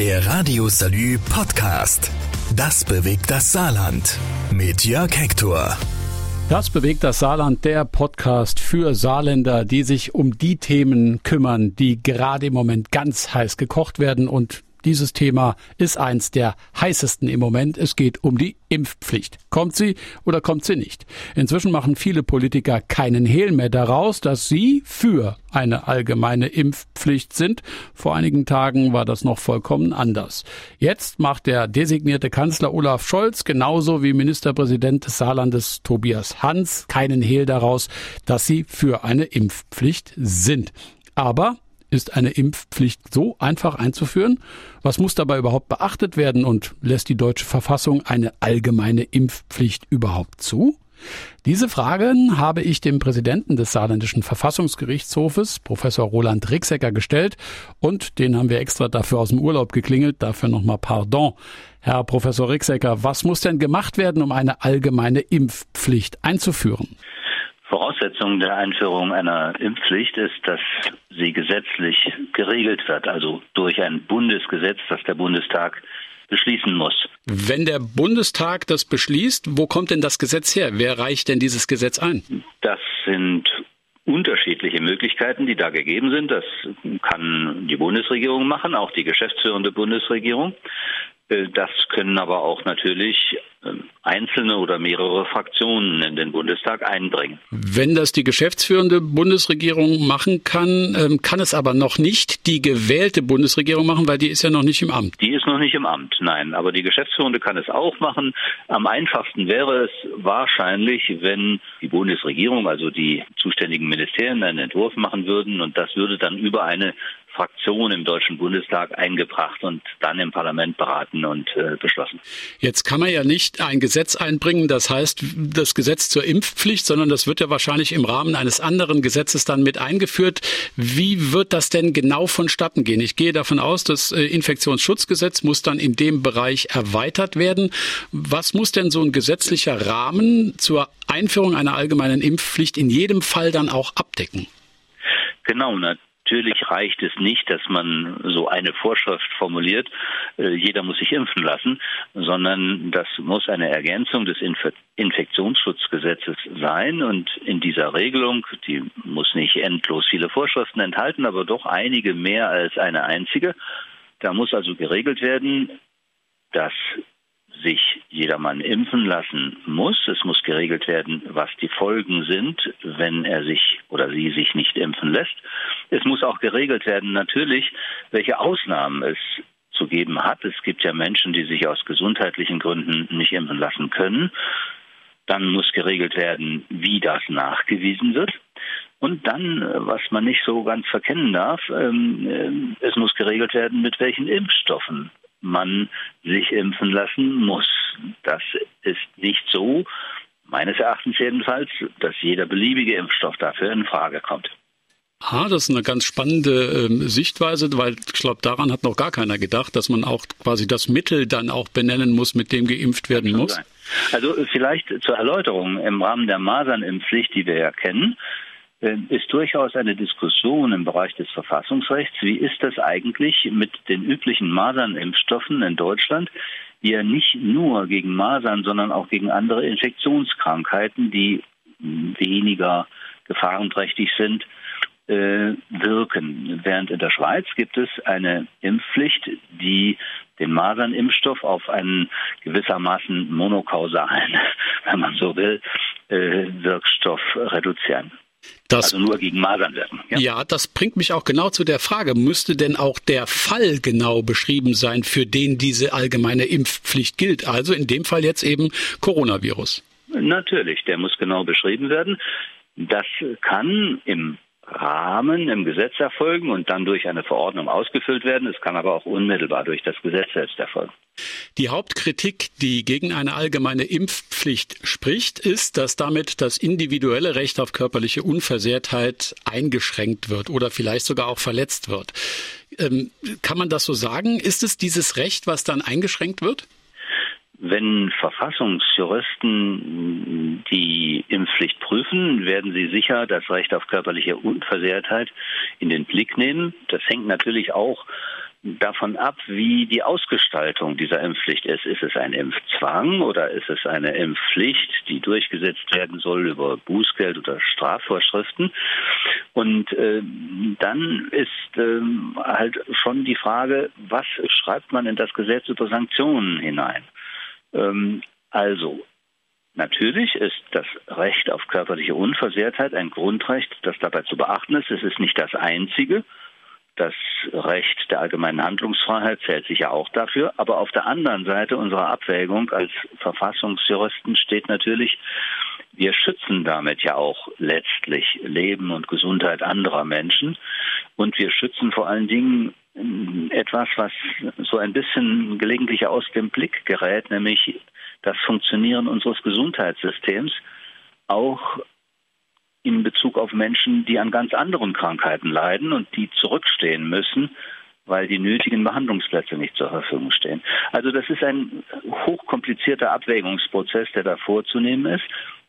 Der Radio Salü Podcast. Das bewegt das Saarland. Mit Jörg Hector. Das bewegt das Saarland, der Podcast für Saarländer, die sich um die Themen kümmern, die gerade im Moment ganz heiß gekocht werden und dieses Thema ist eins der heißesten im Moment. Es geht um die Impfpflicht. Kommt sie oder kommt sie nicht? Inzwischen machen viele Politiker keinen Hehl mehr daraus, dass sie für eine allgemeine Impfpflicht sind. Vor einigen Tagen war das noch vollkommen anders. Jetzt macht der designierte Kanzler Olaf Scholz genauso wie Ministerpräsident des Saarlandes Tobias Hans keinen Hehl daraus, dass sie für eine Impfpflicht sind. Aber ist eine Impfpflicht so einfach einzuführen? Was muss dabei überhaupt beachtet werden und lässt die deutsche Verfassung eine allgemeine Impfpflicht überhaupt zu? Diese Fragen habe ich dem Präsidenten des Saarländischen Verfassungsgerichtshofes, Professor Roland Rixecker, gestellt und den haben wir extra dafür aus dem Urlaub geklingelt. Dafür nochmal Pardon. Herr Professor Rixecker, was muss denn gemacht werden, um eine allgemeine Impfpflicht einzuführen? Voraussetzung der Einführung einer Impfpflicht ist, dass sie gesetzlich geregelt wird, also durch ein Bundesgesetz, das der Bundestag beschließen muss. Wenn der Bundestag das beschließt, wo kommt denn das Gesetz her? Wer reicht denn dieses Gesetz ein? Das sind unterschiedliche Möglichkeiten, die da gegeben sind. Das kann die Bundesregierung machen, auch die geschäftsführende Bundesregierung. Äh, das können aber auch natürlich ähm, einzelne oder mehrere Fraktionen in den Bundestag einbringen. Wenn das die geschäftsführende Bundesregierung machen kann, ähm, kann es aber noch nicht die gewählte Bundesregierung machen, weil die ist ja noch nicht im Amt. Die ist noch nicht im Amt, nein. Aber die geschäftsführende kann es auch machen. Am einfachsten wäre es wahrscheinlich, wenn die Bundesregierung, also die zuständigen Ministerien, einen Entwurf machen würden und das würde dann über eine Fraktion im Deutschen Bundestag eingebracht und dann im Parlament beraten und äh, beschlossen. Jetzt kann man ja nicht ein Gesetz einbringen, das heißt das Gesetz zur Impfpflicht, sondern das wird ja wahrscheinlich im Rahmen eines anderen Gesetzes dann mit eingeführt. Wie wird das denn genau vonstatten gehen? Ich gehe davon aus, das äh, Infektionsschutzgesetz muss dann in dem Bereich erweitert werden. Was muss denn so ein gesetzlicher Rahmen zur Einführung einer allgemeinen Impfpflicht in jedem Fall dann auch abdecken? Genau, Natürlich reicht es nicht, dass man so eine Vorschrift formuliert, äh, jeder muss sich impfen lassen, sondern das muss eine Ergänzung des Infektionsschutzgesetzes sein. Und in dieser Regelung, die muss nicht endlos viele Vorschriften enthalten, aber doch einige mehr als eine einzige, da muss also geregelt werden, dass sich jedermann impfen lassen muss. Es muss geregelt werden, was die Folgen sind, wenn er sich oder sie sich nicht impfen lässt. Es muss auch geregelt werden, natürlich, welche Ausnahmen es zu geben hat. Es gibt ja Menschen, die sich aus gesundheitlichen Gründen nicht impfen lassen können. Dann muss geregelt werden, wie das nachgewiesen wird. Und dann, was man nicht so ganz verkennen darf, ähm, äh, es muss geregelt werden, mit welchen Impfstoffen man sich impfen lassen muss. Das ist nicht so, meines Erachtens jedenfalls, dass jeder beliebige Impfstoff dafür in Frage kommt. Ah, das ist eine ganz spannende ähm, Sichtweise, weil ich glaube, daran hat noch gar keiner gedacht, dass man auch quasi das Mittel dann auch benennen muss, mit dem geimpft werden muss. Sein. Also vielleicht zur Erläuterung im Rahmen der Masernimpfpflicht, die wir ja kennen, ist durchaus eine Diskussion im Bereich des Verfassungsrechts. Wie ist das eigentlich mit den üblichen Masernimpfstoffen in Deutschland, die ja nicht nur gegen Masern, sondern auch gegen andere Infektionskrankheiten, die weniger gefahrenträchtig sind, äh, wirken. Während in der Schweiz gibt es eine Impfpflicht, die den Masernimpfstoff auf einen gewissermaßen monokausalen, wenn man so will, äh, Wirkstoff reduzieren. Das, also nur gegen Masern wirken. Ja. ja, das bringt mich auch genau zu der Frage, müsste denn auch der Fall genau beschrieben sein, für den diese allgemeine Impfpflicht gilt? Also in dem Fall jetzt eben Coronavirus. Natürlich, der muss genau beschrieben werden. Das kann im Rahmen im Gesetz erfolgen und dann durch eine Verordnung ausgefüllt werden. Es kann aber auch unmittelbar durch das Gesetz selbst erfolgen. Die Hauptkritik, die gegen eine allgemeine Impfpflicht spricht, ist, dass damit das individuelle Recht auf körperliche Unversehrtheit eingeschränkt wird oder vielleicht sogar auch verletzt wird. Ähm, kann man das so sagen? Ist es dieses Recht, was dann eingeschränkt wird? Wenn Verfassungsjuristen die Impfpflicht prüfen, werden sie sicher das Recht auf körperliche Unversehrtheit in den Blick nehmen. Das hängt natürlich auch davon ab, wie die Ausgestaltung dieser Impfpflicht ist. Ist es ein Impfzwang oder ist es eine Impfpflicht, die durchgesetzt werden soll über Bußgeld oder Strafvorschriften? Und äh, dann ist äh, halt schon die Frage, was schreibt man in das Gesetz über Sanktionen hinein? Ähm, also Natürlich ist das Recht auf körperliche Unversehrtheit ein Grundrecht, das dabei zu beachten ist. Es ist nicht das einzige. Das Recht der allgemeinen Handlungsfreiheit zählt sicher auch dafür. Aber auf der anderen Seite unserer Abwägung als Verfassungsjuristen steht natürlich, wir schützen damit ja auch letztlich Leben und Gesundheit anderer Menschen. Und wir schützen vor allen Dingen etwas, was so ein bisschen gelegentlich aus dem Blick gerät, nämlich das Funktionieren unseres Gesundheitssystems, auch in Bezug auf Menschen, die an ganz anderen Krankheiten leiden und die zurückstehen müssen, weil die nötigen Behandlungsplätze nicht zur Verfügung stehen. Also das ist ein hochkomplizierter Abwägungsprozess, der da vorzunehmen ist.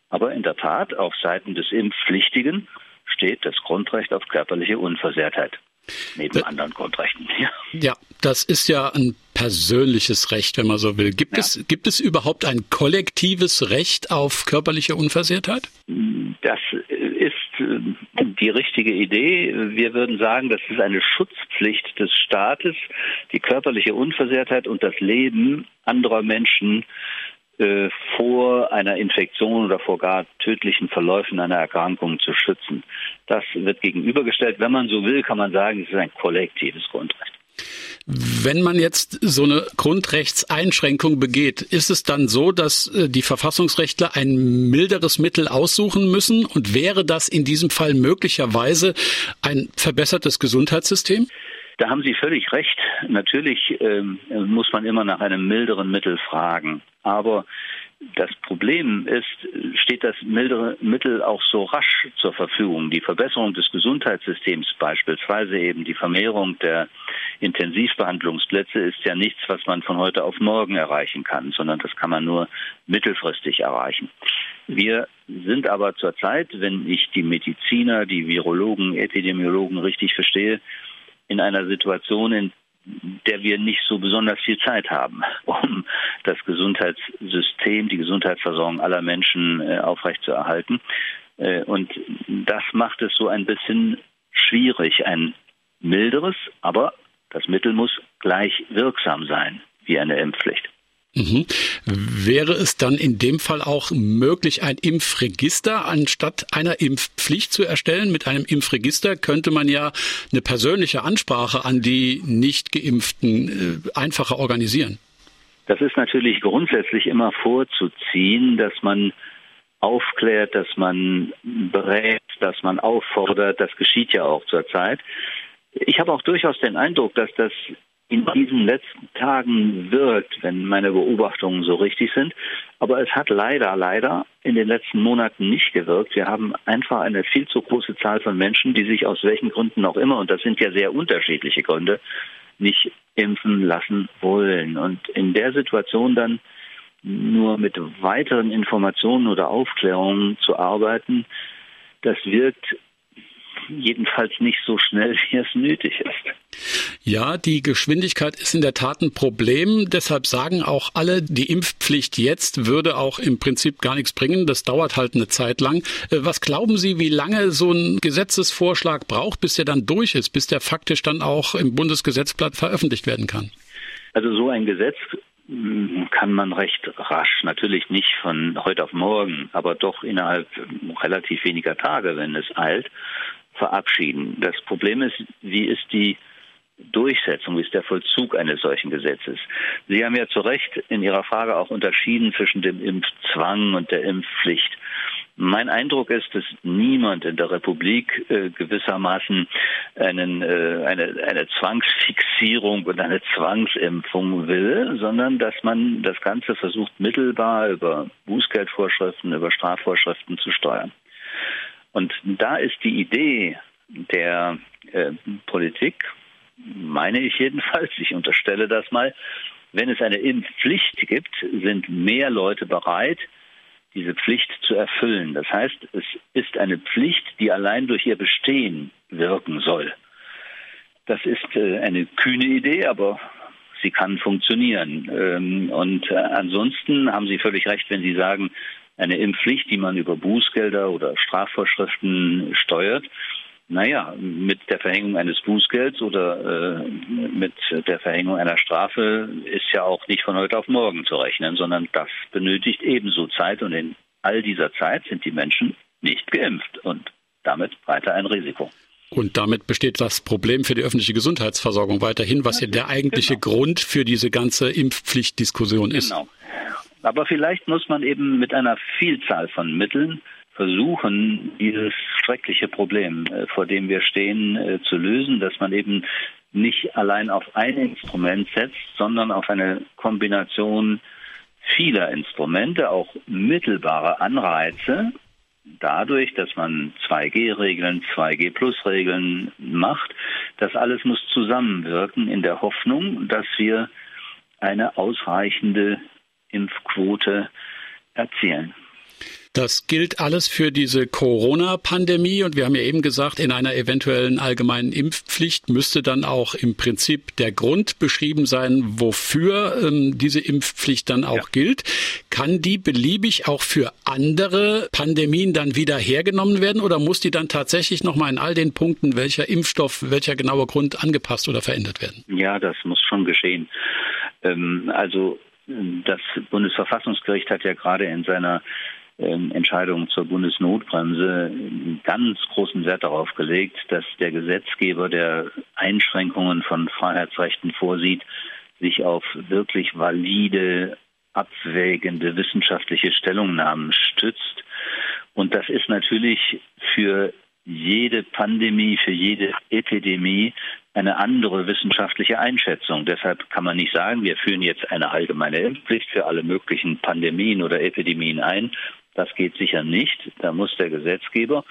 Aber in der Tat, auf Seiten des Impfpflichtigen steht das Grundrecht auf körperliche Unversehrtheit. Neben da, anderen Grundrechten. Ja. ja, das ist ja ein persönliches Recht, wenn man so will. Gibt, ja. es, gibt es überhaupt ein kollektives Recht auf körperliche Unversehrtheit? Das ist äh, die richtige Idee. Wir würden sagen, das ist eine Schutzpflicht des Staates, die körperliche Unversehrtheit und das Leben anderer Menschen äh, vor einer Infektion oder vor gar tödlichen Verläufen einer Erkrankung zu schützen. Das wird gegenübergestellt. Wenn man so will, kann man sagen, es ist ein kollektives Grundrecht. Wenn man jetzt so eine Grundrechtseinschränkung begeht, ist es dann so, dass äh, die Verfassungsrechtler ein milderes Mittel aussuchen müssen? Und wäre das in diesem Fall möglicherweise ein verbessertes Gesundheitssystem? Da haben Sie völlig recht. Natürlich ähm, muss man immer nach einem milderen Mittel fragen. Aber das Problem ist, steht das mildere Mittel auch so rasch zur Verfügung? Die Verbesserung des Gesundheitssystems beispielsweise eben die Vermehrung der Intensivbehandlungsplätze ist ja nichts, was man von heute auf morgen erreichen kann, sondern das kann man nur mittelfristig erreichen. Wir sind aber zurzeit, wenn ich die Mediziner, die Virologen, Epidemiologen richtig verstehe, in einer Situation, in der wir nicht so besonders viel Zeit haben, um das Gesundheitssystem, die Gesundheitsversorgung aller Menschen äh, aufrechtzuerhalten. Äh, und das macht es so ein bisschen schwierig, ein milderes, aber das Mittel muss gleich wirksam sein wie eine Impfpflicht. Mhm. Wäre es dann in dem Fall auch möglich, ein Impfregister anstatt einer Impfpflicht zu erstellen? Mit einem Impfregister könnte man ja eine persönliche Ansprache an die nicht geimpften äh, einfacher organisieren. Das ist natürlich grundsätzlich immer vorzuziehen, dass man aufklärt, dass man berät, dass man auffordert. Das geschieht ja auch zurzeit. Ich habe auch durchaus den Eindruck, dass das in diesen letzten Tagen wirkt, wenn meine Beobachtungen so richtig sind. Aber es hat leider, leider in den letzten Monaten nicht gewirkt. Wir haben einfach eine viel zu große Zahl von Menschen, die sich aus welchen Gründen auch immer, und das sind ja sehr unterschiedliche Gründe, nicht impfen lassen wollen. Und in der Situation dann nur mit weiteren Informationen oder Aufklärungen zu arbeiten, das wirkt jedenfalls nicht so schnell, wie es nötig ist. Ja, die Geschwindigkeit ist in der Tat ein Problem. Deshalb sagen auch alle, die Impfpflicht jetzt würde auch im Prinzip gar nichts bringen. Das dauert halt eine Zeit lang. Äh, was glauben Sie, wie lange so ein Gesetzesvorschlag braucht, bis der dann durch ist, bis der faktisch dann auch im Bundesgesetzblatt veröffentlicht werden kann? Also so ein Gesetz hm, kann man recht rasch, natürlich nicht von heute auf morgen, aber doch innerhalb relativ weniger Tage, wenn es eilt, verabschieden. Das Problem ist, wie ist die Durchsetzung, wie ist der Vollzug eines solchen Gesetzes? Sie haben ja zu Recht in Ihrer Frage auch unterschieden zwischen dem Impfzwang und der Impfpflicht. Mein Eindruck ist, dass niemand in der Republik äh, gewissermaßen einen, äh, eine, eine Zwangsfixierung und eine Zwangsimpfung will, sondern dass man das Ganze versucht, mittelbar über Bußgeldvorschriften, über Strafvorschriften zu steuern. Und da ist die Idee der äh, Politik, meine ich jedenfalls, ich unterstelle das mal, wenn es eine Impfpflicht gibt, sind mehr Leute bereit, diese Pflicht zu erfüllen. Das heißt, es ist eine Pflicht, die allein durch ihr Bestehen wirken soll. Das ist äh, eine kühne Idee, aber sie kann funktionieren. Ähm, und äh, ansonsten haben Sie völlig recht, wenn Sie sagen, eine Impfpflicht, die man über Bußgelder oder Strafvorschriften steuert. Naja, mit der Verhängung eines Bußgelds oder äh, mit der Verhängung einer Strafe ist ja auch nicht von heute auf morgen zu rechnen, sondern das benötigt ebenso Zeit und in all dieser Zeit sind die Menschen nicht geimpft und damit weiter ein Risiko. Und damit besteht das Problem für die öffentliche Gesundheitsversorgung weiterhin, was ja der eigentliche genau. Grund für diese ganze Impfpflichtdiskussion ist. Genau. Aber vielleicht muss man eben mit einer Vielzahl von Mitteln versuchen, dieses schreckliche Problem, äh, vor dem wir stehen, äh, zu lösen, dass man eben nicht allein auf ein Instrument setzt, sondern auf eine Kombination vieler Instrumente, auch mittelbare Anreize, dadurch, dass man 2G-Regeln, 2G-Plus-Regeln macht. Das alles muss zusammenwirken in der Hoffnung, dass wir eine ausreichende Impfquote erzielen. Das gilt alles für diese Corona-Pandemie und wir haben ja eben gesagt, in einer eventuellen allgemeinen Impfpflicht müsste dann auch im Prinzip der Grund beschrieben sein, wofür ähm, diese Impfpflicht dann auch ja. gilt. Kann die beliebig auch für andere Pandemien dann wieder hergenommen werden oder muss die dann tatsächlich nochmal in all den Punkten, welcher Impfstoff, welcher genauer Grund angepasst oder verändert werden? Ja, das muss schon geschehen. Ähm, also das Bundesverfassungsgericht hat ja gerade in seiner ähm, Entscheidung zur Bundesnotbremse ganz großen Wert darauf gelegt, dass der Gesetzgeber, der Einschränkungen von Freiheitsrechten vorsieht, sich auf wirklich valide, abwägende wissenschaftliche Stellungnahmen stützt. Und das ist natürlich für jede Pandemie, für jede Epidemie eine andere wissenschaftliche Einschätzung. Deshalb kann man nicht sagen, wir führen jetzt eine allgemeine Impfpflicht für alle möglichen Pandemien oder Epidemien ein, das geht sicher nicht. Da muss der Gesetzgeber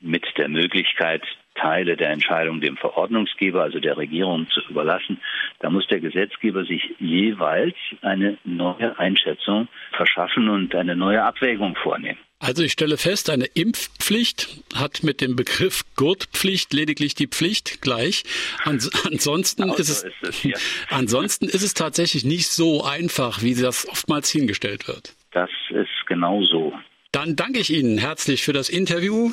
mit der Möglichkeit, Teile der Entscheidung dem Verordnungsgeber, also der Regierung, zu überlassen. Da muss der Gesetzgeber sich jeweils eine neue Einschätzung verschaffen und eine neue Abwägung vornehmen. Also ich stelle fest, eine Impfpflicht hat mit dem Begriff Gurtpflicht lediglich die Pflicht gleich. Ans ansonsten, genau ist es, ist es ja. ansonsten ist es tatsächlich nicht so einfach, wie das oftmals hingestellt wird. Das ist genauso. Dann danke ich Ihnen herzlich für das Interview.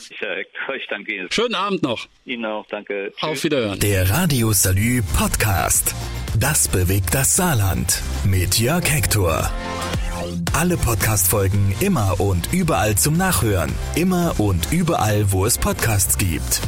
Ich danke Ihnen. Schönen Abend noch. Ihnen auch, danke. Tschüss. Auf Wiederhören. Der Radio Salü Podcast. Das bewegt das Saarland. Mit Jörg Hector. Alle Podcast-Folgen immer und überall zum Nachhören. Immer und überall, wo es Podcasts gibt.